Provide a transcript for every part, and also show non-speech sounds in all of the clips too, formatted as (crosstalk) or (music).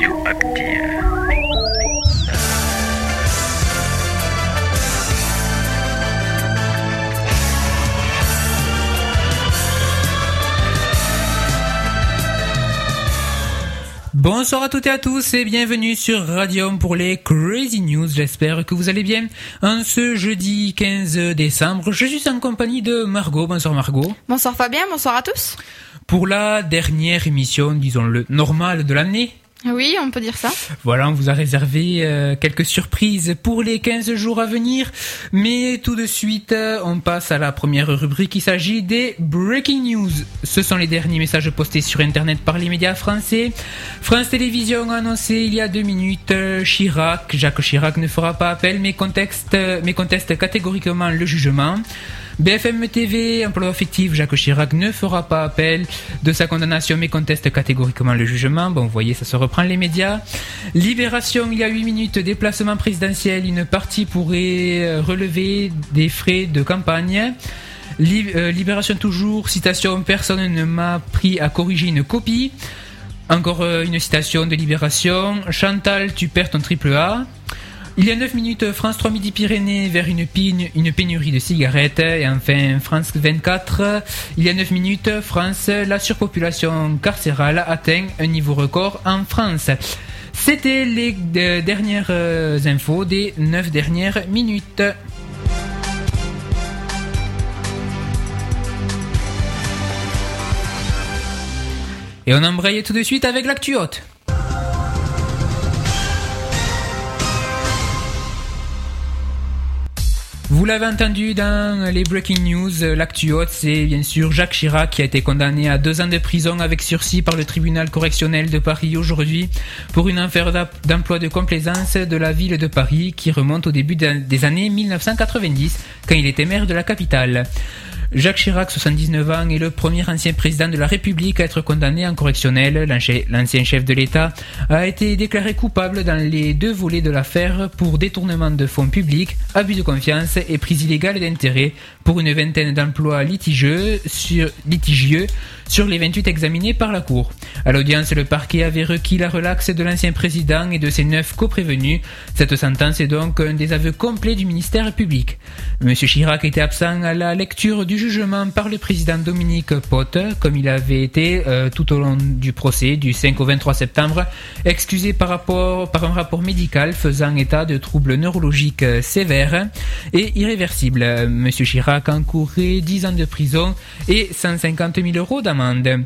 Radioactive. Bonsoir à toutes et à tous et bienvenue sur Radium pour les Crazy News. J'espère que vous allez bien. En ce jeudi 15 décembre, je suis en compagnie de Margot. Bonsoir Margot. Bonsoir Fabien, bonsoir à tous. Pour la dernière émission, disons-le, normale de l'année, Oui, on peut dire ça. Voilà, on vous a réservé euh, quelques surprises pour les 15 jours à venir. Mais tout de suite, euh, on passe à la première rubrique. Il s'agit des Breaking News. Ce sont les derniers messages postés sur Internet par les médias français. France Télévisions a annoncé il y a deux minutes euh, Chirac. Jacques Chirac ne fera pas appel, mais conteste, mais conteste catégoriquement le jugement. BFM TV, emploi affectif, Jacques Chirac ne fera pas appel de sa condamnation mais conteste catégoriquement le jugement. Bon, vous voyez, ça se reprend les médias. Libération, il y a 8 minutes, déplacement présidentiel, une partie pourrait euh, relever des frais de campagne. Euh, Libération toujours, citation, personne ne m'a pris à corriger une copie. Encore euh, une citation de Libération. Chantal, tu perds ton triple A. Il y a 9 minutes, France 3 Midi-Pyrénées vers une, pine- une pénurie de cigarettes. Et enfin, France 24, il y a 9 minutes, France, la surpopulation carcérale atteint un niveau record en France. C'était les dernières euh, infos des 9 dernières minutes. Et on embraye tout de suite avec l'actu haute. Vous l'avez entendu dans les breaking news, euh, l'actu haute, c'est bien sûr Jacques Chirac qui a été condamné à deux ans de prison avec sursis par le tribunal correctionnel de Paris aujourd'hui pour une affaire d'emploi de complaisance de la ville de Paris qui remonte au début des années 1990 quand il était maire de la capitale. Jacques Chirac, 79 ans, est le premier ancien président de la République à être condamné en correctionnel. L'ancien chef de l'État a été déclaré coupable dans les deux volets de l'affaire pour détournement de fonds publics, abus de confiance et prise illégale d'intérêt pour une vingtaine d'emplois litigieux sur, les 28 examinés par la Cour. À l'audience, le parquet avait requis la relaxe de l'ancien président et de ses neuf coprévenus. Cette sentence est donc un des aveux complets du ministère public. Monsieur Chirac était absent à la lecture du jugement par le président Dominique Potte, comme il avait été euh, tout au long du procès du 5 au 23 septembre, excusé par, rapport, par un rapport médical faisant état de troubles neurologiques euh, sévères et irréversibles. Euh, Monsieur Chirac encourait 10 ans de prison et 150 000 euros d'amende.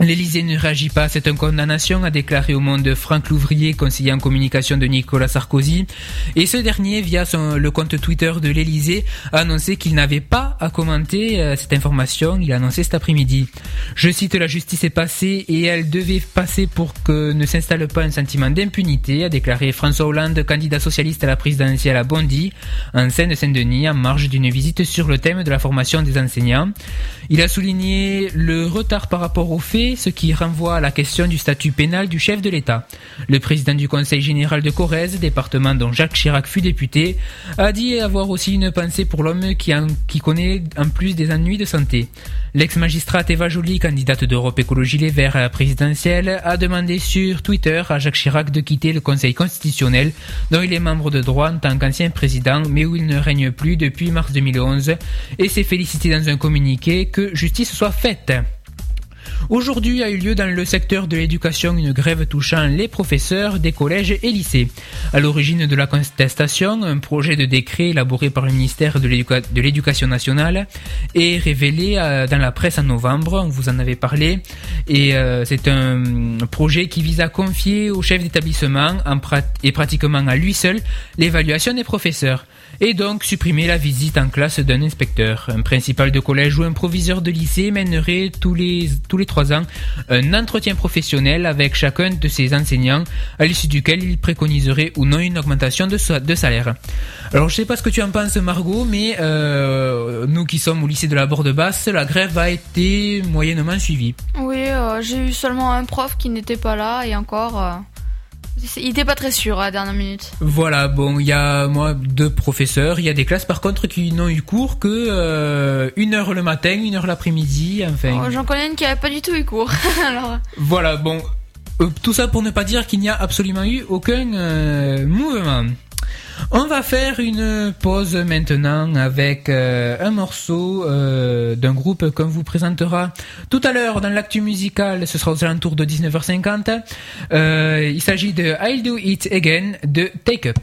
L'Élysée ne réagit pas à cette condamnation, a déclaré au Monde Franck Louvrier, conseiller en communication de Nicolas Sarkozy. Et ce dernier, via son, le compte Twitter de l'Élysée, a annoncé qu'il n'avait pas à commenter euh, cette information. Il a annoncé cet après-midi. Je cite, la justice est passée et elle devait passer pour que ne s'installe pas un sentiment d'impunité, a déclaré François Hollande, candidat socialiste à la présidentielle à Bondy, en Seine-Saint-Denis, en marge d'une visite sur le thème de la formation des enseignants. Il a souligné le retard par rapport aux faits, ce qui renvoie à la question du statut pénal du chef de l'État. Le président du Conseil général de Corrèze, département dont Jacques Chirac fut député, a dit avoir aussi une pensée pour l'homme qui, connaît en plus des ennuis de santé. L'ex-magistrate Eva Joly, candidate d'Europe Écologie Les Verts à la présidentielle, a demandé sur Twitter à Jacques Chirac de quitter le Conseil constitutionnel, dont il est membre de droit en tant qu'ancien président, mais où il ne règne plus depuis mars 2011, et s'est félicité dans un communiqué que justice soit faite. Aujourd'hui a eu lieu dans le secteur de l'éducation une grève touchant les professeurs des collèges et lycées. À l'origine de la contestation, un projet de décret élaboré par le ministère de l'Éduca- de l'Éducation nationale est révélé euh, dans la presse en novembre, vous en avait parlé, et euh, c'est un projet qui vise à confier au chef d'établissement et pratiquement à lui seul l'évaluation des professeurs et donc supprimer la visite en classe d'un inspecteur. Un principal de collège ou un proviseur de lycée mènerait tous les, tous les trois ans un entretien professionnel avec chacun de ses enseignants, à l'issue duquel il préconiserait ou non une augmentation de, sa- de salaire. Alors je sais pas ce que tu en penses Margot, mais euh, nous qui sommes au lycée de la Borde-Basse, la grève a été moyennement suivie. Oui, euh, j'ai eu seulement un prof qui n'était pas là et encore, euh, il était pas très sûr à la dernière minute. Voilà, bon, il y a moi deux professeurs, il y a des classes par contre qui n'ont eu cours que euh, une heure le matin, une heure l'après-midi, enfin. Oh, J'en connais une qui avait pas du tout eu cours. (laughs) Alors, Voilà, bon. Euh, tout ça pour ne pas dire qu'il n'y a absolument eu aucun euh, mouvement. On va faire une pause maintenant avec euh, un morceau euh, d'un groupe qu'on vous présentera tout à l'heure dans l'actu musical. Ce sera aux alentours de 19h50. Euh, il s'agit de I'll Do It Again de Take Up.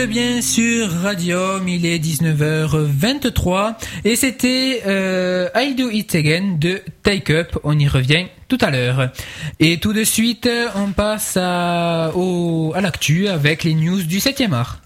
Êtes bien sur Radium, il est 19h23 et c'était euh, I Do It Again de Take Up, on y revient tout à l'heure. Et tout de suite, on passe à, au, à l'actu avec les news du 7e art.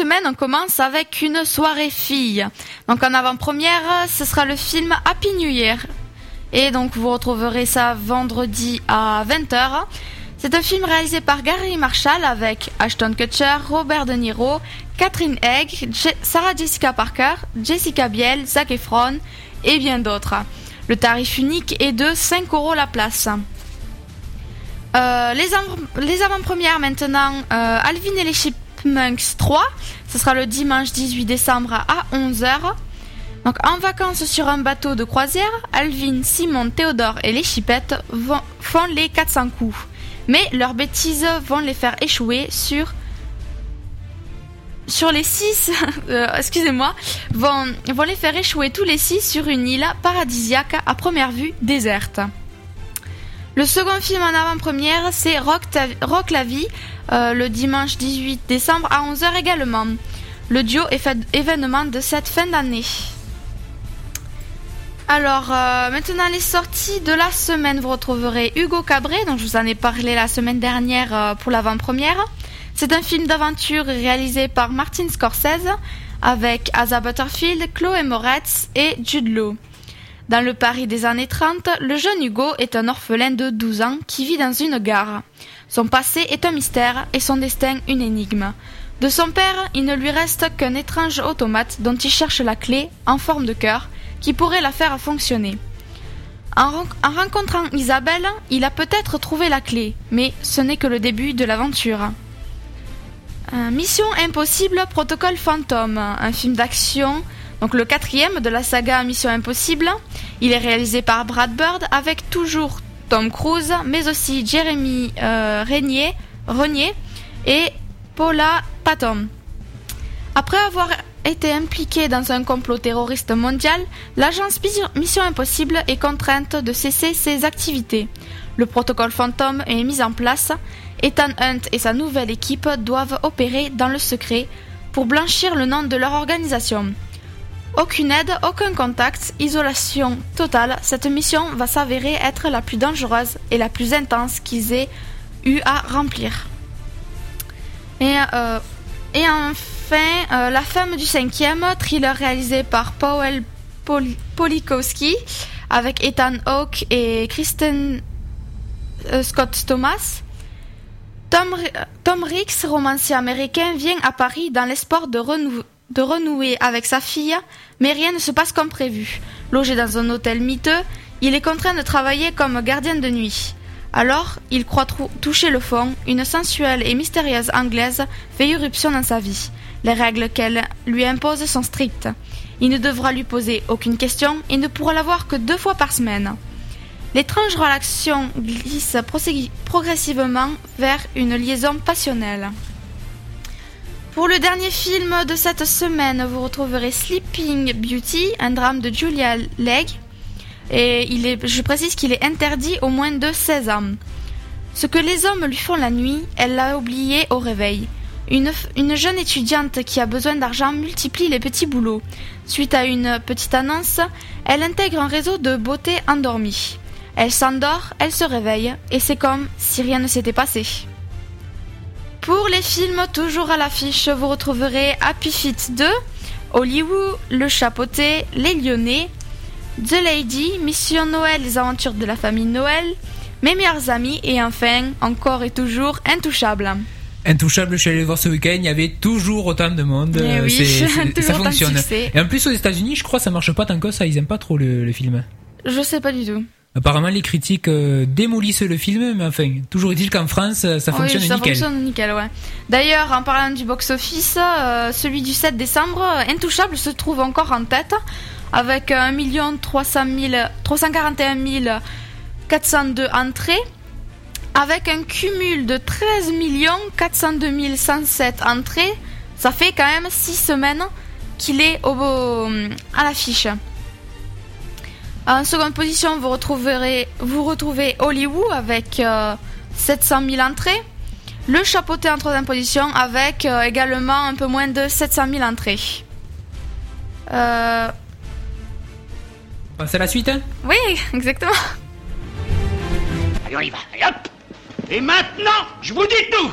Semaine, on commence avec une soirée fille. Donc en avant-première, ce sera le film Happy New Year. Et donc vous retrouverez ça vendredi à 20h. C'est un film réalisé par Gary Marshall avec Ashton Kutcher, Robert De Niro, Catherine Egg, Je- Sarah Jessica Parker, Jessica Biel, Zac Efron et bien d'autres. Le tarif unique est de 5 euros la place. Euh, les, av- les avant-premières maintenant, euh, Alvin et les Chipmunks 3, ce sera le dimanche 18 décembre à 11h. Donc en vacances sur un bateau de croisière, Alvin, Simon, Théodore et les Chipettes font les 400 coups. Mais leurs bêtises vont les faire échouer sur sur les six, (laughs) euh, excusez-moi, vont, vont les faire échouer tous les six sur une île paradisiaque à première vue déserte. Le second film en avant-première, c'est Rock, Rock la vie, euh, le dimanche 18 décembre à 11h également. Le duo est événement de cette fin d'année. Alors, euh, maintenant les sorties de la semaine, vous retrouverez Hugo Cabret, dont je vous en ai parlé la semaine dernière euh, pour l'avant-première. C'est un film d'aventure réalisé par Martin Scorsese avec Asa Butterfield, Chloé Moretz et Jude Law. Dans le Paris des années 30, le jeune Hugo est un orphelin de 12 ans qui vit dans une gare. Son passé est un mystère et son destin une énigme. De son père, il ne lui reste qu'un étrange automate dont il cherche la clé, en forme de cœur, qui pourrait la faire fonctionner. En, rencontrant Isabelle, il a peut-être trouvé la clé, mais ce n'est que le début de l'aventure. Euh, Mission Impossible, Protocole Fantôme, un film d'action, donc le quatrième de la saga Mission Impossible. Il est réalisé par Brad Bird avec toujours Tom Cruise, mais aussi Jeremy euh, Renier, Renier et Paula Patton. Après avoir été impliqué dans un complot terroriste mondial, l'agence Mission Impossible est contrainte de cesser ses activités. Le protocole fantôme est mis en place. Ethan Hunt et sa nouvelle équipe doivent opérer dans le secret pour blanchir le nom de leur organisation. Aucune aide, aucun contact, isolation totale, cette mission va s'avérer être la plus dangereuse et la plus intense qu'ils aient eu à remplir. Et, euh, enfin, euh, La femme du cinquième, thriller réalisé par Powell Polikowski avec Ethan Hawke et Kristen euh, Scott Thomas. Tom, Tom Ricks, romancier américain, vient à Paris dans l'espoir de, de renouer avec sa fille, mais rien ne se passe comme prévu. Logé dans un hôtel miteux, il est contraint de travailler comme gardien de nuit. Alors, il croit toucher le fond, une sensuelle et mystérieuse Anglaise fait irruption dans sa vie. Les règles qu'elle lui impose sont strictes. Il ne devra lui poser aucune question et ne pourra la voir que deux fois par semaine. L'étrange relation glisse progressivement vers une liaison passionnelle. Pour le dernier film de cette semaine, vous retrouverez Sleeping Beauty, un drame de Julia Legg, et je précise qu'il est interdit au moins de 16 ans. Ce que les hommes lui font la nuit, elle l'a oublié au réveil. Une, une, jeune étudiante qui a besoin d'argent multiplie les petits boulots. Suite à une petite annonce, elle intègre un réseau de beauté endormie. Elle s'endort, elle se réveille, et c'est comme si rien ne s'était passé. Pour les films toujours à l'affiche, vous retrouverez Happy Feet 2, Hollywood, Le Chapoté, Les Lyonnais, The Lady, Mission Noël, les aventures de la famille Noël, Mes meilleurs amis et enfin, encore et toujours, Intouchable. Intouchable, je suis allé voir ce week-end, il y avait toujours autant de monde. Eh oui, (laughs) ça fonctionne. Et en plus, aux États-Unis, je crois, ça marche pas tant que ça, ils aiment pas trop le, film. Je sais pas du tout. Apparemment, les critiques euh, démolissent le film, mais enfin, toujours est-il qu'en France, ça fonctionne oui, ça fonctionne nickel, ouais. D'ailleurs, en parlant du box-office, euh, celui du 7 décembre, Intouchable se trouve encore en tête avec 1 341 402 entrées, avec un cumul de 13 402 107 entrées, ça fait quand même 6 semaines qu'il est au, à l'affiche. En seconde position, vous retrouverez vous retrouvez Hollywood avec 700 euh, 000 entrées. Le chapeauté en troisième position avec euh, également un peu moins de 700 000 entrées. Euh, c'est la suite hein? Oui, exactement. Allez, on y va. Allez, hop Et maintenant, je vous dis tout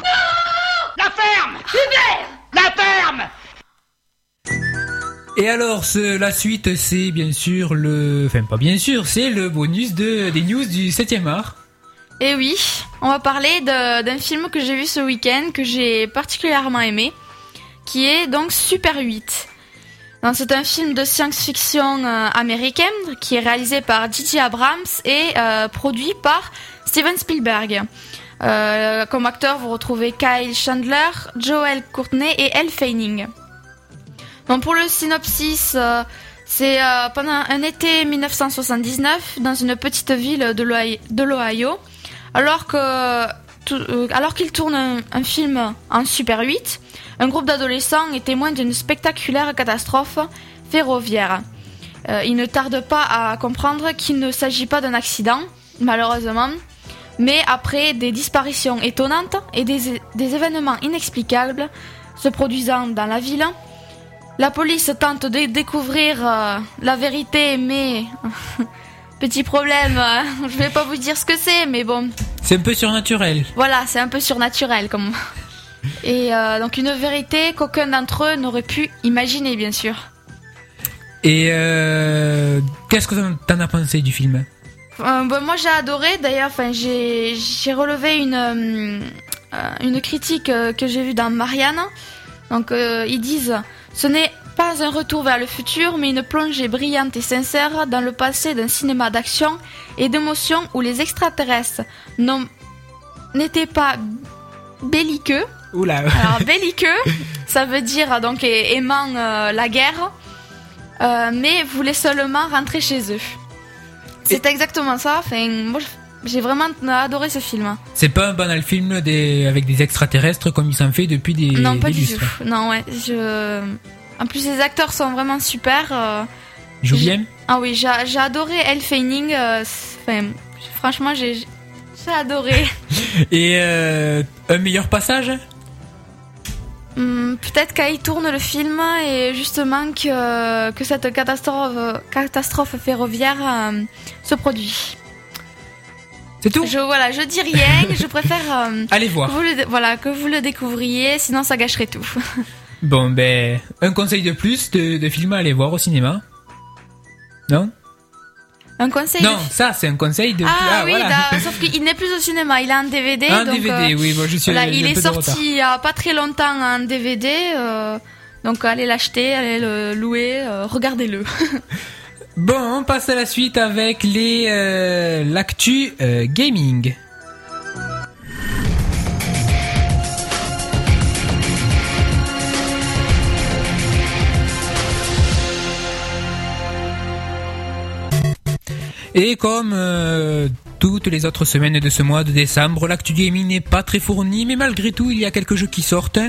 La ferme La ferme et alors, la suite, c'est bien sûr le... Enfin, pas bien sûr, c'est le bonus de, des news du 7e art. Et oui, on va parler d'un film que j'ai vu ce week-end, que j'ai particulièrement aimé, qui est donc Super 8. C'est un film de science-fiction euh, américain qui est réalisé par J.J. Abrams et euh, produit par Steven Spielberg. Euh, comme acteur, vous retrouvez Kyle Chandler, Joel Courtney et Elle Fanning. Pour le synopsis, c'est pendant un été 1979 dans une petite ville de l'Ohio, alors que euh, alors qu'il tourne un, film en Super 8, un groupe d'adolescents est témoin d'une spectaculaire catastrophe ferroviaire. Euh, il ne tarde pas à comprendre qu'il ne s'agit pas d'un accident, malheureusement, mais après des disparitions étonnantes et des événements inexplicables se produisant dans la ville, la police tente de découvrir euh, la vérité, mais (laughs) petit problème, euh, (laughs) je vais pas vous dire ce que c'est, mais bon, C'est un peu surnaturel. voilà, c'est un peu surnaturel comme. (laughs) Et euh, donc une vérité qu'aucun d'entre eux n'aurait pu imaginer, bien sûr. Et qu'est-ce que t'en- as pensé du film? Bon, moi j'ai adoré d'ailleurs, enfin j'ai relevé une une critique que j'ai vue dans Marianne. Donc ils disent ce n'est pas un retour vers le futur, mais une plongée brillante et sincère dans le passé d'un cinéma d'action et d'émotion où les extraterrestres n'ont- n'étaient pas belliqueux. Oula. Alors (laughs) belliqueux, ça veut dire donc aimant euh, la guerre, euh, mais voulaient seulement rentrer chez eux. C'est exactement ça. Enfin, moi, je- j'ai vraiment adoré ce film. C'est pas un banal film des, avec des extraterrestres comme il s'en fait depuis des, non, pas des du lustres. tout. Non, ouais. Je... En plus, les acteurs sont vraiment super. euh. Il joue J'ai- bien Ah oui, j'ai adoré Elle Fanning. euh, Enfin, franchement, j'ai adoré. (laughs) Et euh, un meilleur passage Hum, Peut-être qu'il tourne le film et justement que, que cette catastrophe, catastrophe ferroviaire euh, se produit. C'est tout Je voilà, je dis rien. je préfère euh, (laughs) Allez que voir. vous le, voilà que vous le découvriez, sinon ça gâcherait tout. (laughs) Bon, ben, un conseil de plus de, de film à aller voir au cinéma. Non Un conseil. Non, de- ça, c'est un conseil de... Ah, oui, voilà. da- (laughs) sauf qu'il n'est plus au cinéma, il est en DVD. Un donc, DVD, euh, oui, bon, je suis voilà, il est sorti il y a pas très longtemps en DVD. euh, donc allez l'acheter, allez le louer, euh, regardez-le. Bon, on passe à la suite avec les euh, l'actu euh, gaming. Et comme euh, toutes les autres semaines de ce mois de décembre, l'actu gaming n'est pas très fourni, mais malgré tout, il y a quelques jeux qui sortent.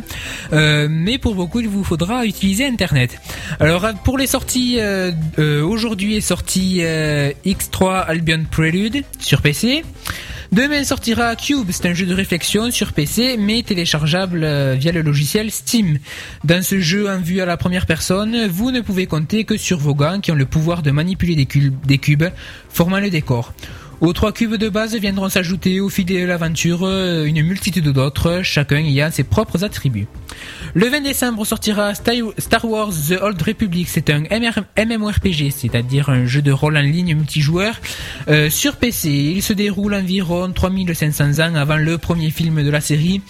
Euh, mais pour beaucoup, il vous faudra utiliser Internet. Alors pour les sorties, euh, euh, aujourd'hui est sorti euh, X3 Albion Prelude sur PC. Demain sortira Cube, c'est un jeu de réflexion sur PC mais téléchargeable via le logiciel Steam. Dans ce jeu en vue à la première personne, vous ne pouvez compter que sur vos gants qui ont le pouvoir de manipuler des cubes formant le décor. Aux trois cubes de base viendront s'ajouter au fil de l'aventure euh, une multitude d'autres, chacun ayant ses propres attributs. Le 20 décembre sortira Star Wars The Old Republic, c'est un MMORPG, c'est-à-dire un jeu de rôle en ligne multijoueur euh, sur PC. Il se déroule environ 3500 ans avant le premier film de la série.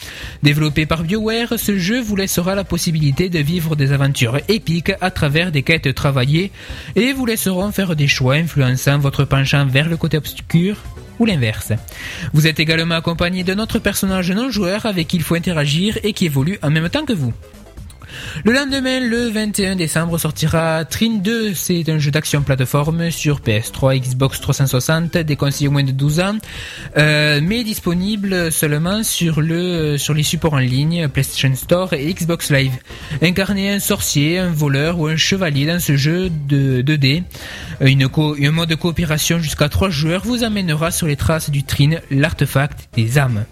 Développé par BioWare, ce jeu vous laissera la possibilité de vivre des aventures épiques à travers des quêtes travaillées et vous laisseront faire des choix influençant votre penchant vers le côté obscur ou l'inverse. Vous êtes également accompagné d'un autre personnage non joueur avec qui il faut interagir et qui évolue en même temps que vous. Le lendemain, le 21 décembre, sortira Trine 2. C'est un jeu d'action plateforme sur PS3, Xbox 360, déconseillé au moins de 12 ans, euh, mais disponible seulement sur le sur les supports en ligne, PlayStation Store et Xbox Live. Incarnez un sorcier, un voleur ou un chevalier dans ce jeu de 2D. Une co- un mode de coopération jusqu'à 3 joueurs vous amènera sur les traces du Trine, l'artefact des âmes.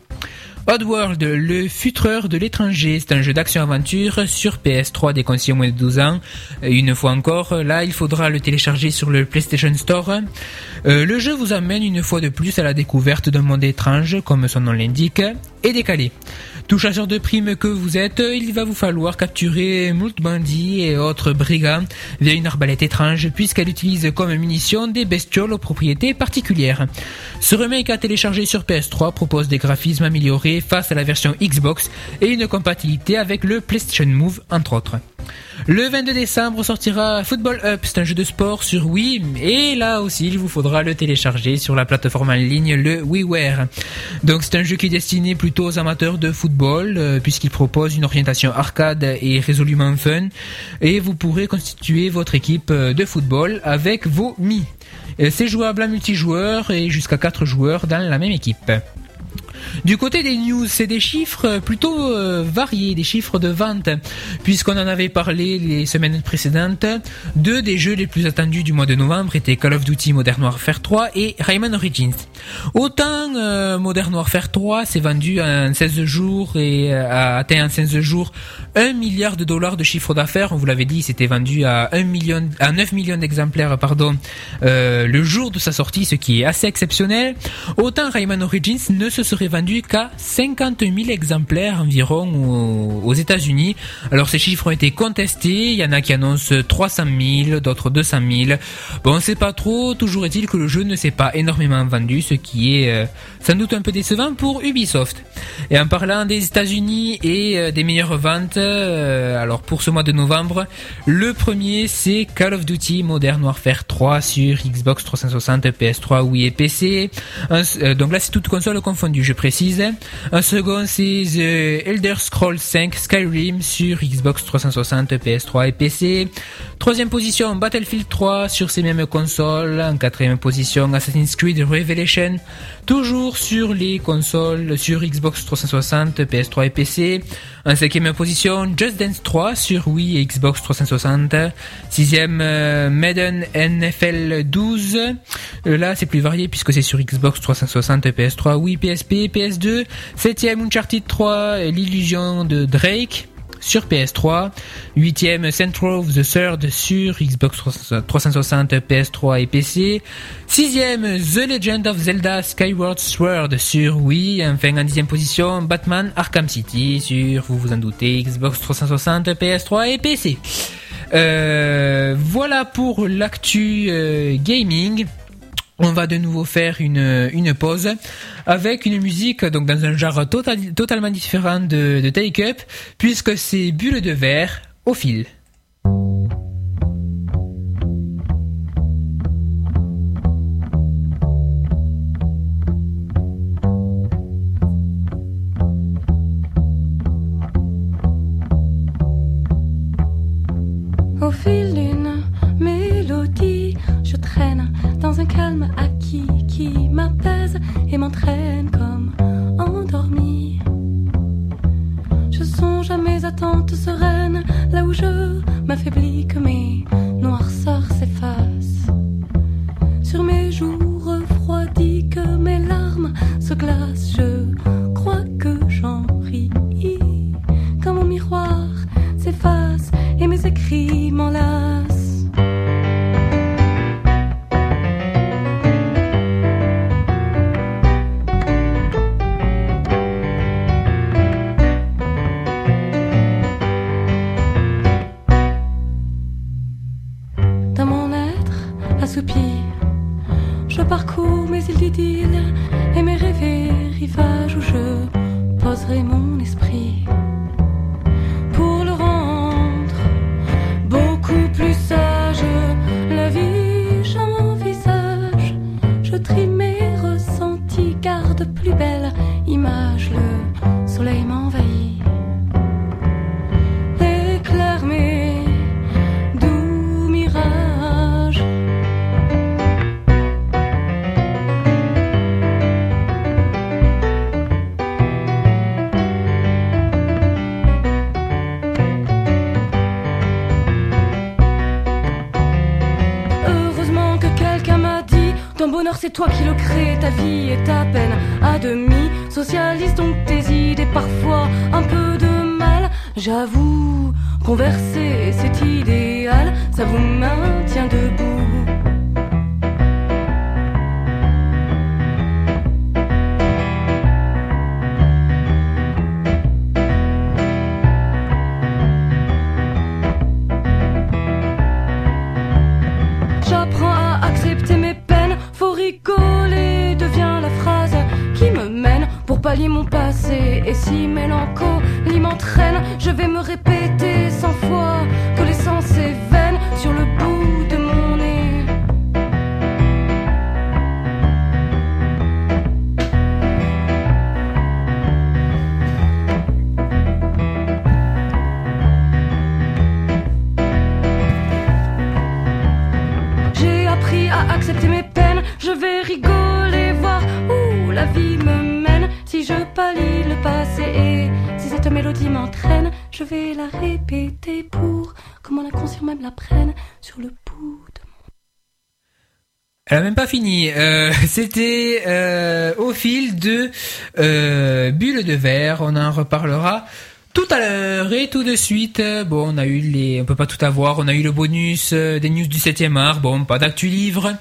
Oddworld, le futreur de l'étranger, c'est un jeu d'action-aventure sur PS3 déconseillé au moins de 12 ans. Une fois encore, là, il faudra le télécharger sur le PlayStation Store. Euh, le jeu vous amène une fois de plus à la découverte d'un monde étrange, comme son nom l'indique, et décalé. Tout chasseur de primes que vous êtes, il va vous falloir capturer moult et autres brigands via une arbalète étrange puisqu'elle utilise comme munition des bestioles aux propriétés particulières. Ce remake à télécharger sur PS3 propose des graphismes améliorés face à la version Xbox et une compatibilité avec le PlayStation Move entre autres. Le 22 décembre sortira Football Up, c'est un jeu de sport sur Wii, et là aussi il vous faudra le télécharger sur la plateforme en ligne le WiiWare. Donc c'est un jeu qui est destiné plutôt aux amateurs de football, euh, puisqu'il propose une orientation arcade et résolument fun, et vous pourrez constituer votre équipe euh, de football avec vos Mi. Euh, C'est jouable en multijoueur et jusqu'à 4 joueurs dans la même équipe. Du côté des news, c'est des chiffres plutôt euh, variés, des chiffres de vente, puisqu'on en avait parlé les semaines précédentes. Deux des jeux les plus attendus du mois de novembre étaient Call of Duty Modern Warfare 3 et Rayman Origins. Autant euh, Modern Warfare 3 s'est vendu en 16 jours et euh, a atteint en 16 jours 1 milliard de dollars de chiffre d'affaires. On vous l'avait dit, c'était vendu à 1 million, à 9 millions d'exemplaires, pardon, le jour de sa sortie, ce qui est assez exceptionnel. Autant Rayman Origins ne se serait vendu qu'à 50 000 exemplaires environ aux, États-Unis. Alors ces chiffres ont été contestés. Il y en a qui annoncent 300 000, d'autres 200 000. Bon, on sait pas trop. Toujours est-il que le jeu ne s'est pas énormément vendu, ce qui est euh, sans doute un peu décevant pour Ubisoft. Et en parlant des États-Unis et euh, des meilleures ventes, euh, alors pour ce mois de novembre, le premier c'est Call of Duty Modern Warfare 3 sur Xbox 360, PS3, Wii et PC. Donc là c'est toute console confondue, je. Second c'est The Elder Scrolls 5 Skyrim sur Xbox 360, PS3 et PC. Troisième position Battlefield 3 sur ces mêmes consoles. En quatrième position Assassin's Creed Revelation toujours sur les consoles sur Xbox 360, PS3 et PC. En cinquième position, Just Dance 3 sur Wii et Xbox 360. Sixième, euh, Madden NFL 12. Euh, là, c'est plus varié puisque c'est sur Xbox 360, PS3, Wii, PSP, PS2. Septième, Uncharted 3, l'illusion de Drake sur PS3, 8ème Central of the Third sur Xbox 360, PS3 et PC, 6ème The Legend of Zelda Skyward Sword sur Wii, enfin en 10 position Batman Arkham City sur, vous vous en doutez, Xbox 360, PS3 et PC. Euh, voilà pour l'actu euh, gaming on va de nouveau faire une, une pause avec une musique donc dans un genre totalement différent de, de Take Up puisque c'est Bulle de verre au fil. Je vais me répéter elle a même pas fini. Euh, (laughs) C'était euh, au fil de euh, Bulle de verre. On en reparlera tout à l'heure et tout de suite. Bon, on a eu les, on peut pas tout avoir. On a eu le bonus euh, des news du 7e art. Bon, pas d'actu livre,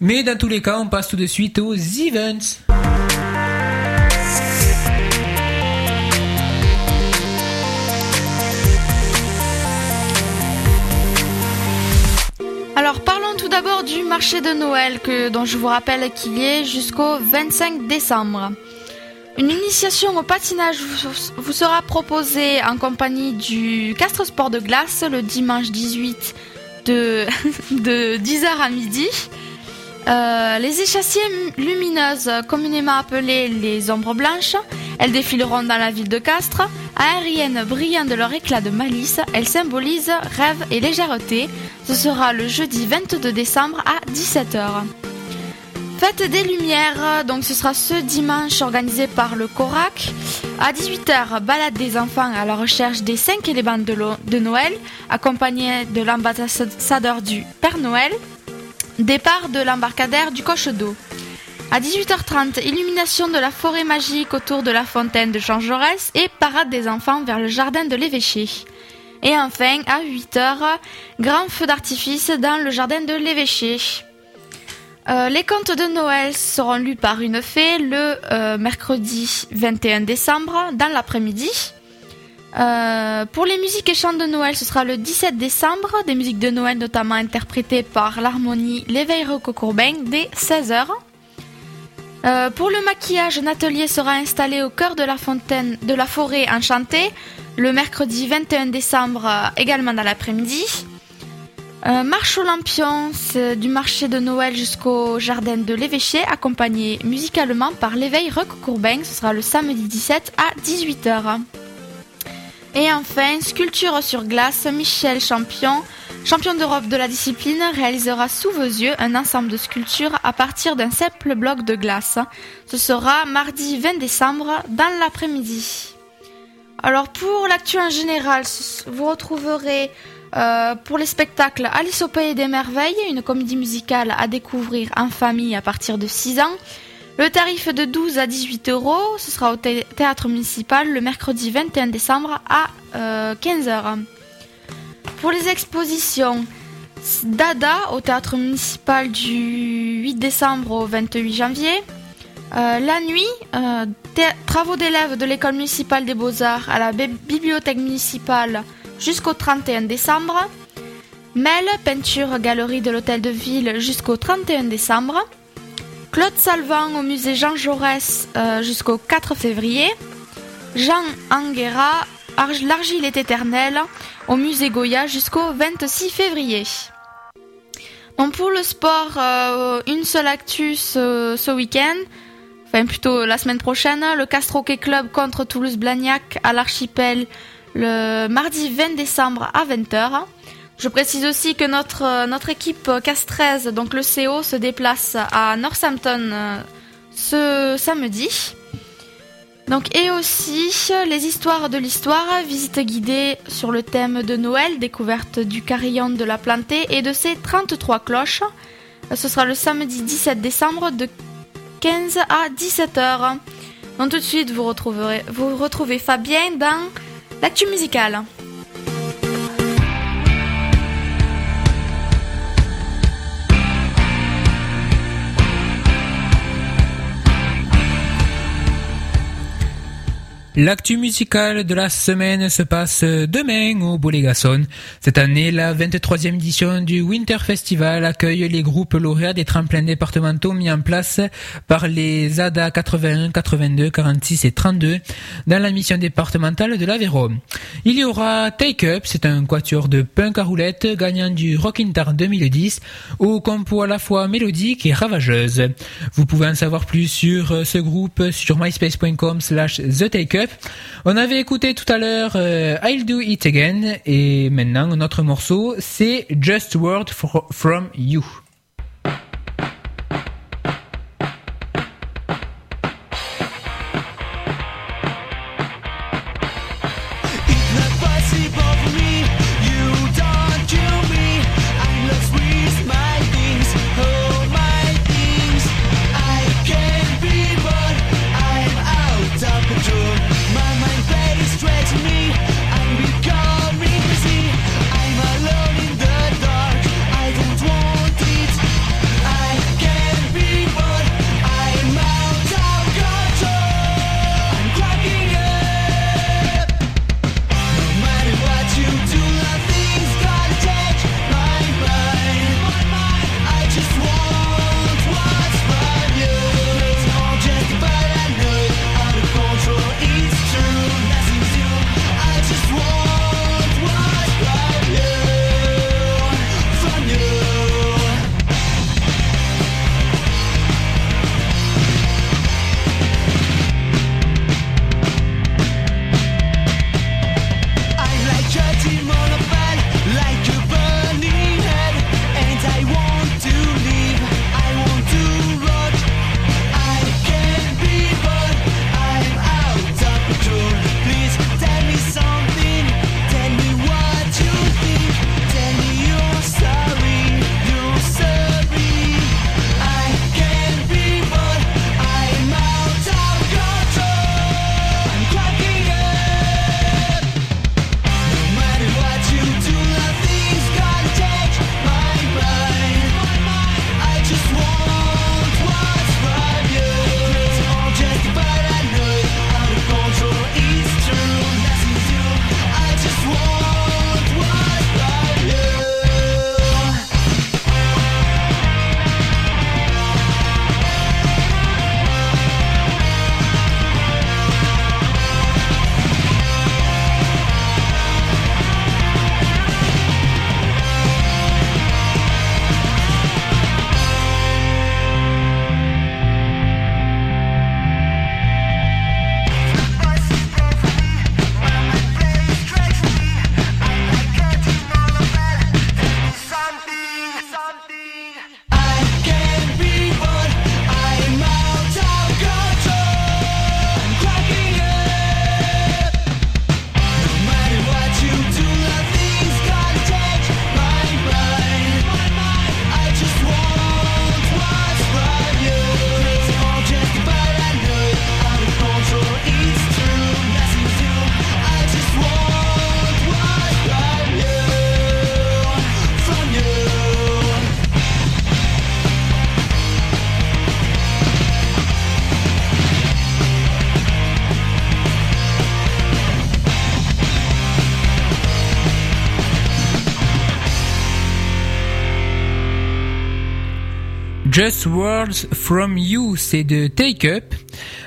mais dans tous les cas, on passe tout de suite aux events. Alors d'abord du marché de Noël que, dont je vous rappelle qu'il est jusqu'au 25 décembre. Une initiation au patinage vous sera proposée en compagnie du Castre Sport de Glace le dimanche 18 de, (laughs) de 10h à midi. Euh, les échassiers lumineuses, communément appelées les ombres blanches, elles défileront dans la ville de Castres. Aériennes brillant de leur éclat de malice, elles symbolisent rêve et légèreté. Ce sera le jeudi 22 décembre à 17h. Fête des Lumières, donc ce sera ce dimanche organisé par le CORAC. À 18h, balade des enfants à la recherche des 5 éléments de, de Noël, accompagné de l'ambassadeur du Père Noël. Départ de l'embarcadère du Coche d'eau. À 18h30, illumination de la forêt magique autour de la fontaine de Jean Jaurès et parade des enfants vers le jardin de l'évêché. Et enfin, à 8h, grand feu d'artifice dans le jardin de l'évêché. Euh, les contes de Noël seront lus par une fée le euh, mercredi 21 décembre dans l'après-midi. Euh, pour les musiques et chants de Noël, ce sera le 17 décembre, des musiques de Noël notamment interprétées par l'harmonie L'éveil Courbin dès 16h. Euh, pour le maquillage, un atelier sera installé au cœur de la fontaine de la forêt enchantée le mercredi 21 décembre, euh, également dans l'après-midi. marche aux du marché de Noël jusqu'au jardin de l'évêché, accompagné musicalement par l'éveil Courbin. Ce sera le samedi 17 à 18h. Et enfin, sculpture sur glace, Michel Champion, champion d'Europe de la discipline, réalisera sous vos yeux un ensemble de sculptures à partir d'un simple bloc de glace. Ce sera mardi 20 décembre dans l'après-midi. Alors pour l'actu en général, vous retrouverez euh, pour les spectacles Alice au Pays des Merveilles, une comédie musicale à découvrir en famille à partir de 6 ans. Le tarif de 12 à 18 euros. Ce sera au théâtre municipal le mercredi 21 décembre à 15h. Euh, Pour les expositions, Dada au théâtre municipal du 8 décembre au 28 janvier. Euh, la nuit, euh, travaux d'élèves de l'école municipale des beaux-arts à la bibliothèque municipale jusqu'au 31 décembre. Mel, peinture galerie de l'hôtel de ville jusqu'au 31 décembre. Claude Salvant au musée Jean Jaurès euh, jusqu'au 4 février. Jean Anguera, L'Argile est éternelle au musée Goya jusqu'au 26 février. Donc pour le sport, euh, une seule actus ce, week-end, enfin plutôt la semaine prochaine, le Castro Hockey Club contre Toulouse-Blagnac à l'archipel le mardi 20 décembre à 20h. Je précise aussi que notre, euh, notre équipe Castrez, donc le CO, se déplace à Northampton euh, ce samedi. Donc, et aussi les histoires de l'histoire, visite guidée sur le thème de Noël, découverte du carillon de la plantée et de ses 33 cloches. Ce sera le samedi 17 décembre de 15 à 17h. Donc tout de suite, vous, retrouverez, vous retrouvez Fabien dans l'actu musicale. L'actu musical de la semaine se passe demain au Bolégason. Cette année, la 23e édition du Winter Festival accueille les groupes lauréats des tremplins départementaux mis en place par les ADA 81, 82, 46 et 32 dans la mission départementale de l'Aveyron. Il y aura Take Up, c'est un quatuor de punk à roulette gagnant du Rock Intar 2010 au compo à la fois mélodique et ravageuse. Vous pouvez en savoir plus sur ce groupe sur myspace.com slash The Take on avait écouté tout à l'heure euh, I'll Do It Again et maintenant notre morceau c'est Just Word From You. Just Words From You, c'est de Take Up.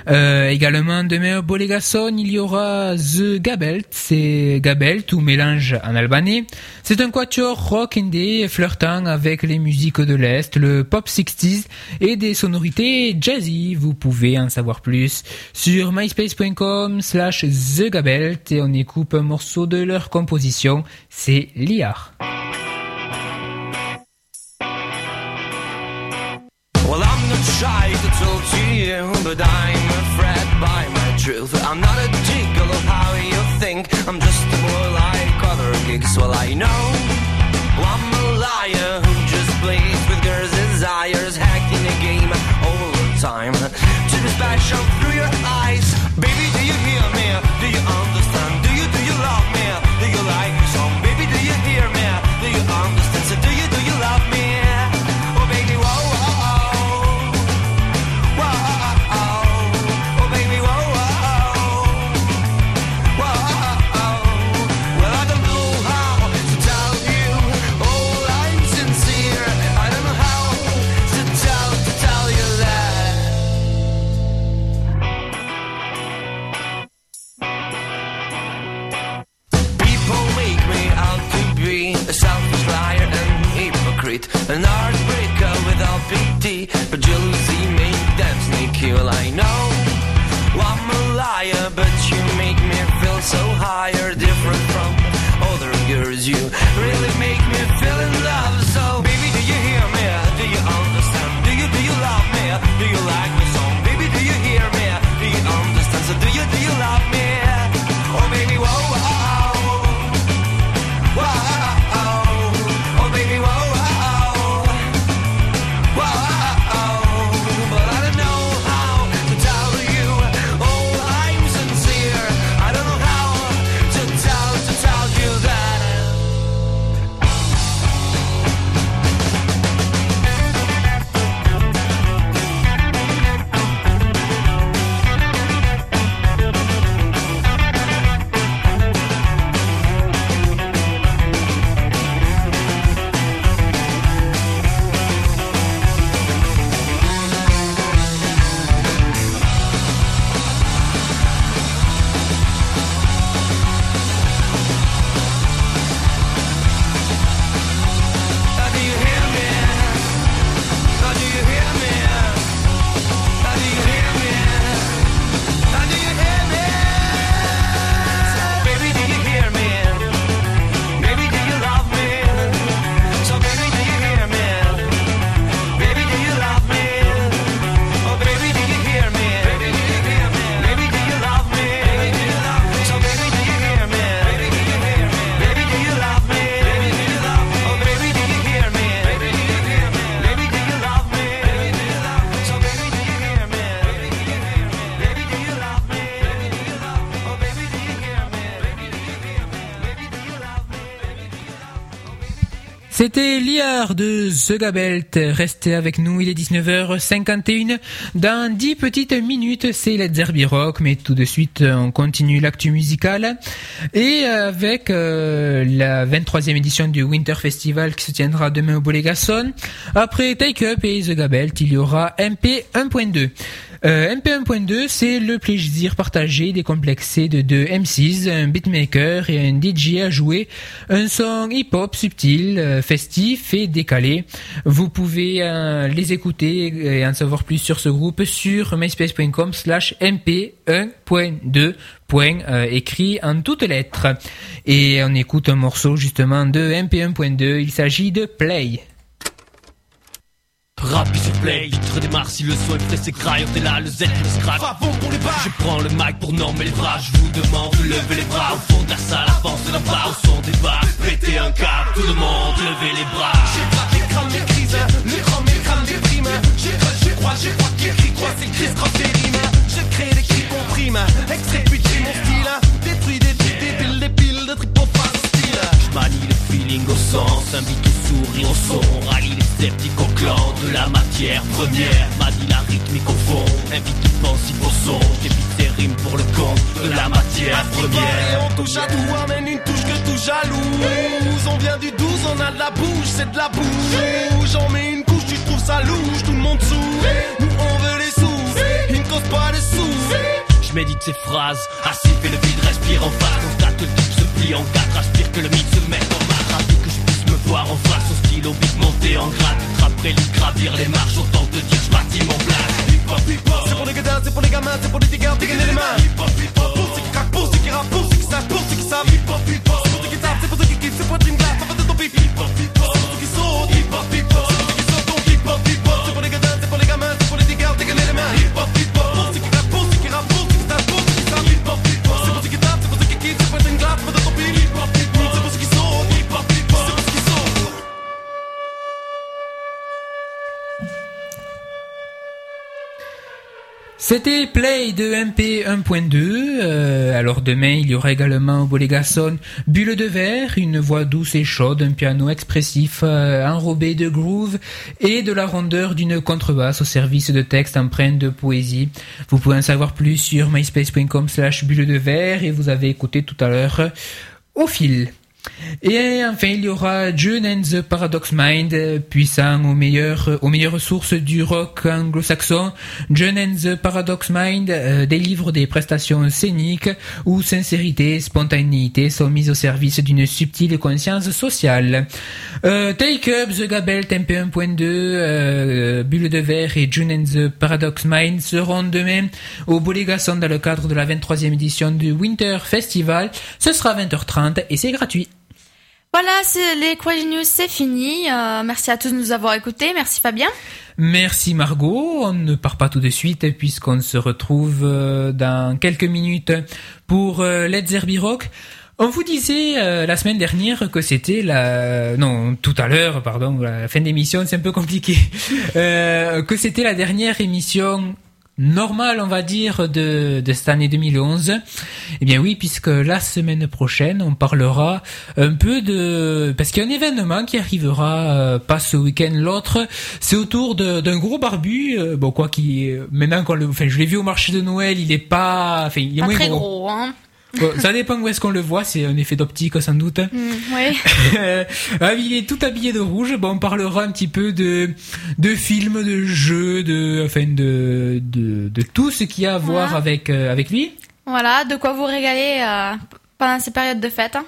Euh, également demain au Bolegason, il y aura The Gabelt, c'est Gabelt ou mélange en albanais. C'est un quatuor rock indé flirtant avec les musiques de l'Est, le pop 60s et des sonorités jazzy. Vous pouvez en savoir plus sur myspace.com slash The Gabelt et on écoute un morceau de leur composition, c'est Liar. You, but I'm afraid by my truth. I'm not a tickle of how you think. I'm just a boy like other gigs. Well, I know liar, but you make me feel so higher, different from other girls. You really make me feel C'était Liard de The Gabelt. Restez avec nous, il est 19h51. Dans 10 petites minutes, c'est Let's Zerbi Rock, mais tout de suite, on continue l'actu musicale. Et avec euh, la 23e édition du Winter Festival qui se tiendra demain au Bolégason. Après Take Up et The Gabelt, il y aura MP 1.2. Euh, MP 1.2, c'est le plaisir partagé décomplexé de deux MCs, un beatmaker et un DJ à jouer un son hip-hop subtil, euh, festif et décalé. Vous pouvez euh, les écouter et en savoir plus sur ce groupe sur myspace.com slash mp1.2 point euh, écrit en toutes lettres. Et on écoute un morceau justement de mp1.2, il s'agit de Play. Rap sur play, je redémarre si le son est frais, c'est graille, t'es là, le Z, le scratch. pour les bas. Je prends le mic pour nommer les bras, je vous demande de lever les bras. Au fond de la salle, avance de la barre, au son des bas. Pétez un câble, tout le monde, levez les bras. J'ai pas les crânes, mes crises, les crânes, mes crânes dépriment. J'écoute, je crois, je crois qu'il écrit quoi, c'est le Chris Cross des rimes. Je crée des cris comprimes, extrait puis mon style. Détruis des piles, des piles, des piles de tripes style. Je manie feeling au sens, invite au sourire au son. Rallie les sceptiques au clan de la matière première. Manie la rythmique au fond, invite pensif au son. J'évite tes rimes pour le compte de la matière Et première. on touche à tout, amène une touche que tout jalouse. On vient du 12, on a de la bouche, c'est de la bouche. On met une couche, tu trouves ça louche, tout le monde sourit. Nous on veut les sous, ils ne causent pas les sous. Je médite ces phrases, assis fais le vide, respire en face. Constate que le type se plie en quatre, aspire que le mythe se mette en voir en face, au stylo vite monter en grade. Après les gravir les marches, autant te dire je bâtis mon place. Hip hop, hip hop. C'est pour les gadins, c'est pour les gamins, c'est pour les tigres, dégainer les mains. Hip hop, hip hop. Pour ceux qui craquent, pour ceux qui rappent, pour ceux qui savent, pour ceux qui savent. Hip hop, hip hop. C'est pour ceux qui tapent, c'est pour ceux qui kiffent, c'est pour une glace, ça va de ton pipi. Hip hop, hip hop. C'est pour ceux qui sautent, Hip hop, hip hop. C'était Play de MP 1.2. Euh, alors demain, il y aura également au Bolégason Bulle de verre, une voix douce et chaude, un piano expressif euh, enrobé de groove et de la rondeur d'une contrebasse au service de textes empreints de poésie. Vous pouvez en savoir plus sur myspace.com slash bulle de verre et vous avez écouté tout à l'heure euh, au fil. Et enfin, il y aura June and the Paradox Mind, euh, puissant aux meilleures, euh, aux meilleures sources du rock anglo-saxon. June and the Paradox Mind euh, délivre des prestations scéniques où sincérité et spontanéité sont mises au service d'une subtile conscience sociale. Take Up, The Gabel, Tempe 1.2, euh, Bulle de Verre et June and the Paradox Mind seront demain au Bolégason dans le cadre de la 23e édition du Winter Festival. Ce sera 20h30 et c'est gratuit. Voilà, les Crazy News, c'est fini. Euh, merci à tous de nous avoir écoutés. Merci Fabien. Merci Margot. On ne part pas tout de suite puisqu'on se retrouve euh, dans quelques minutes pour euh, Let's Rock. On vous disait euh, la semaine dernière que c'était la non tout à l'heure pardon la fin d'émission c'est un peu compliqué (laughs) euh, que c'était la dernière émission normale on va dire de, de cette année 2011 eh bien oui puisque la semaine prochaine on parlera un peu de parce qu'il y a un événement qui arrivera euh, pas ce week-end l'autre. C'est autour d'un gros barbu euh, bon quoi qui maintenant qu'on le enfin je l'ai vu au marché de Noël il est pas enfin il est Pas moins très gros, gros, hein. Ça dépend où est-ce qu'on le voit, c'est un effet d'optique sans doute. Mm. Euh, (laughs) ah, il est tout habillé de rouge. Bon, on parlera un petit peu de de films, de jeux, de enfin de de, de tout ce qui a à voir avec euh, avec lui. Voilà, de quoi vous régaler euh, pendant ces périodes de fête. hein.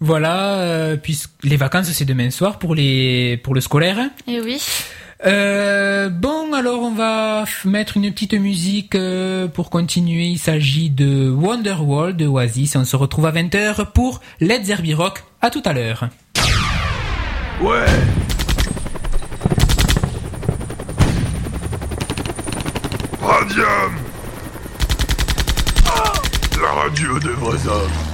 Voilà, euh, puisque les vacances c'est demain soir pour les pour le scolaire. Et oui. Euh, bon, alors on va mettre une petite musique euh, pour continuer. Il s'agit de Wonderwall de Oasis. On se retrouve à 20h pour Let's Zerby Rock. À tout à l'heure. Ouais Radium La radio de vrais hommes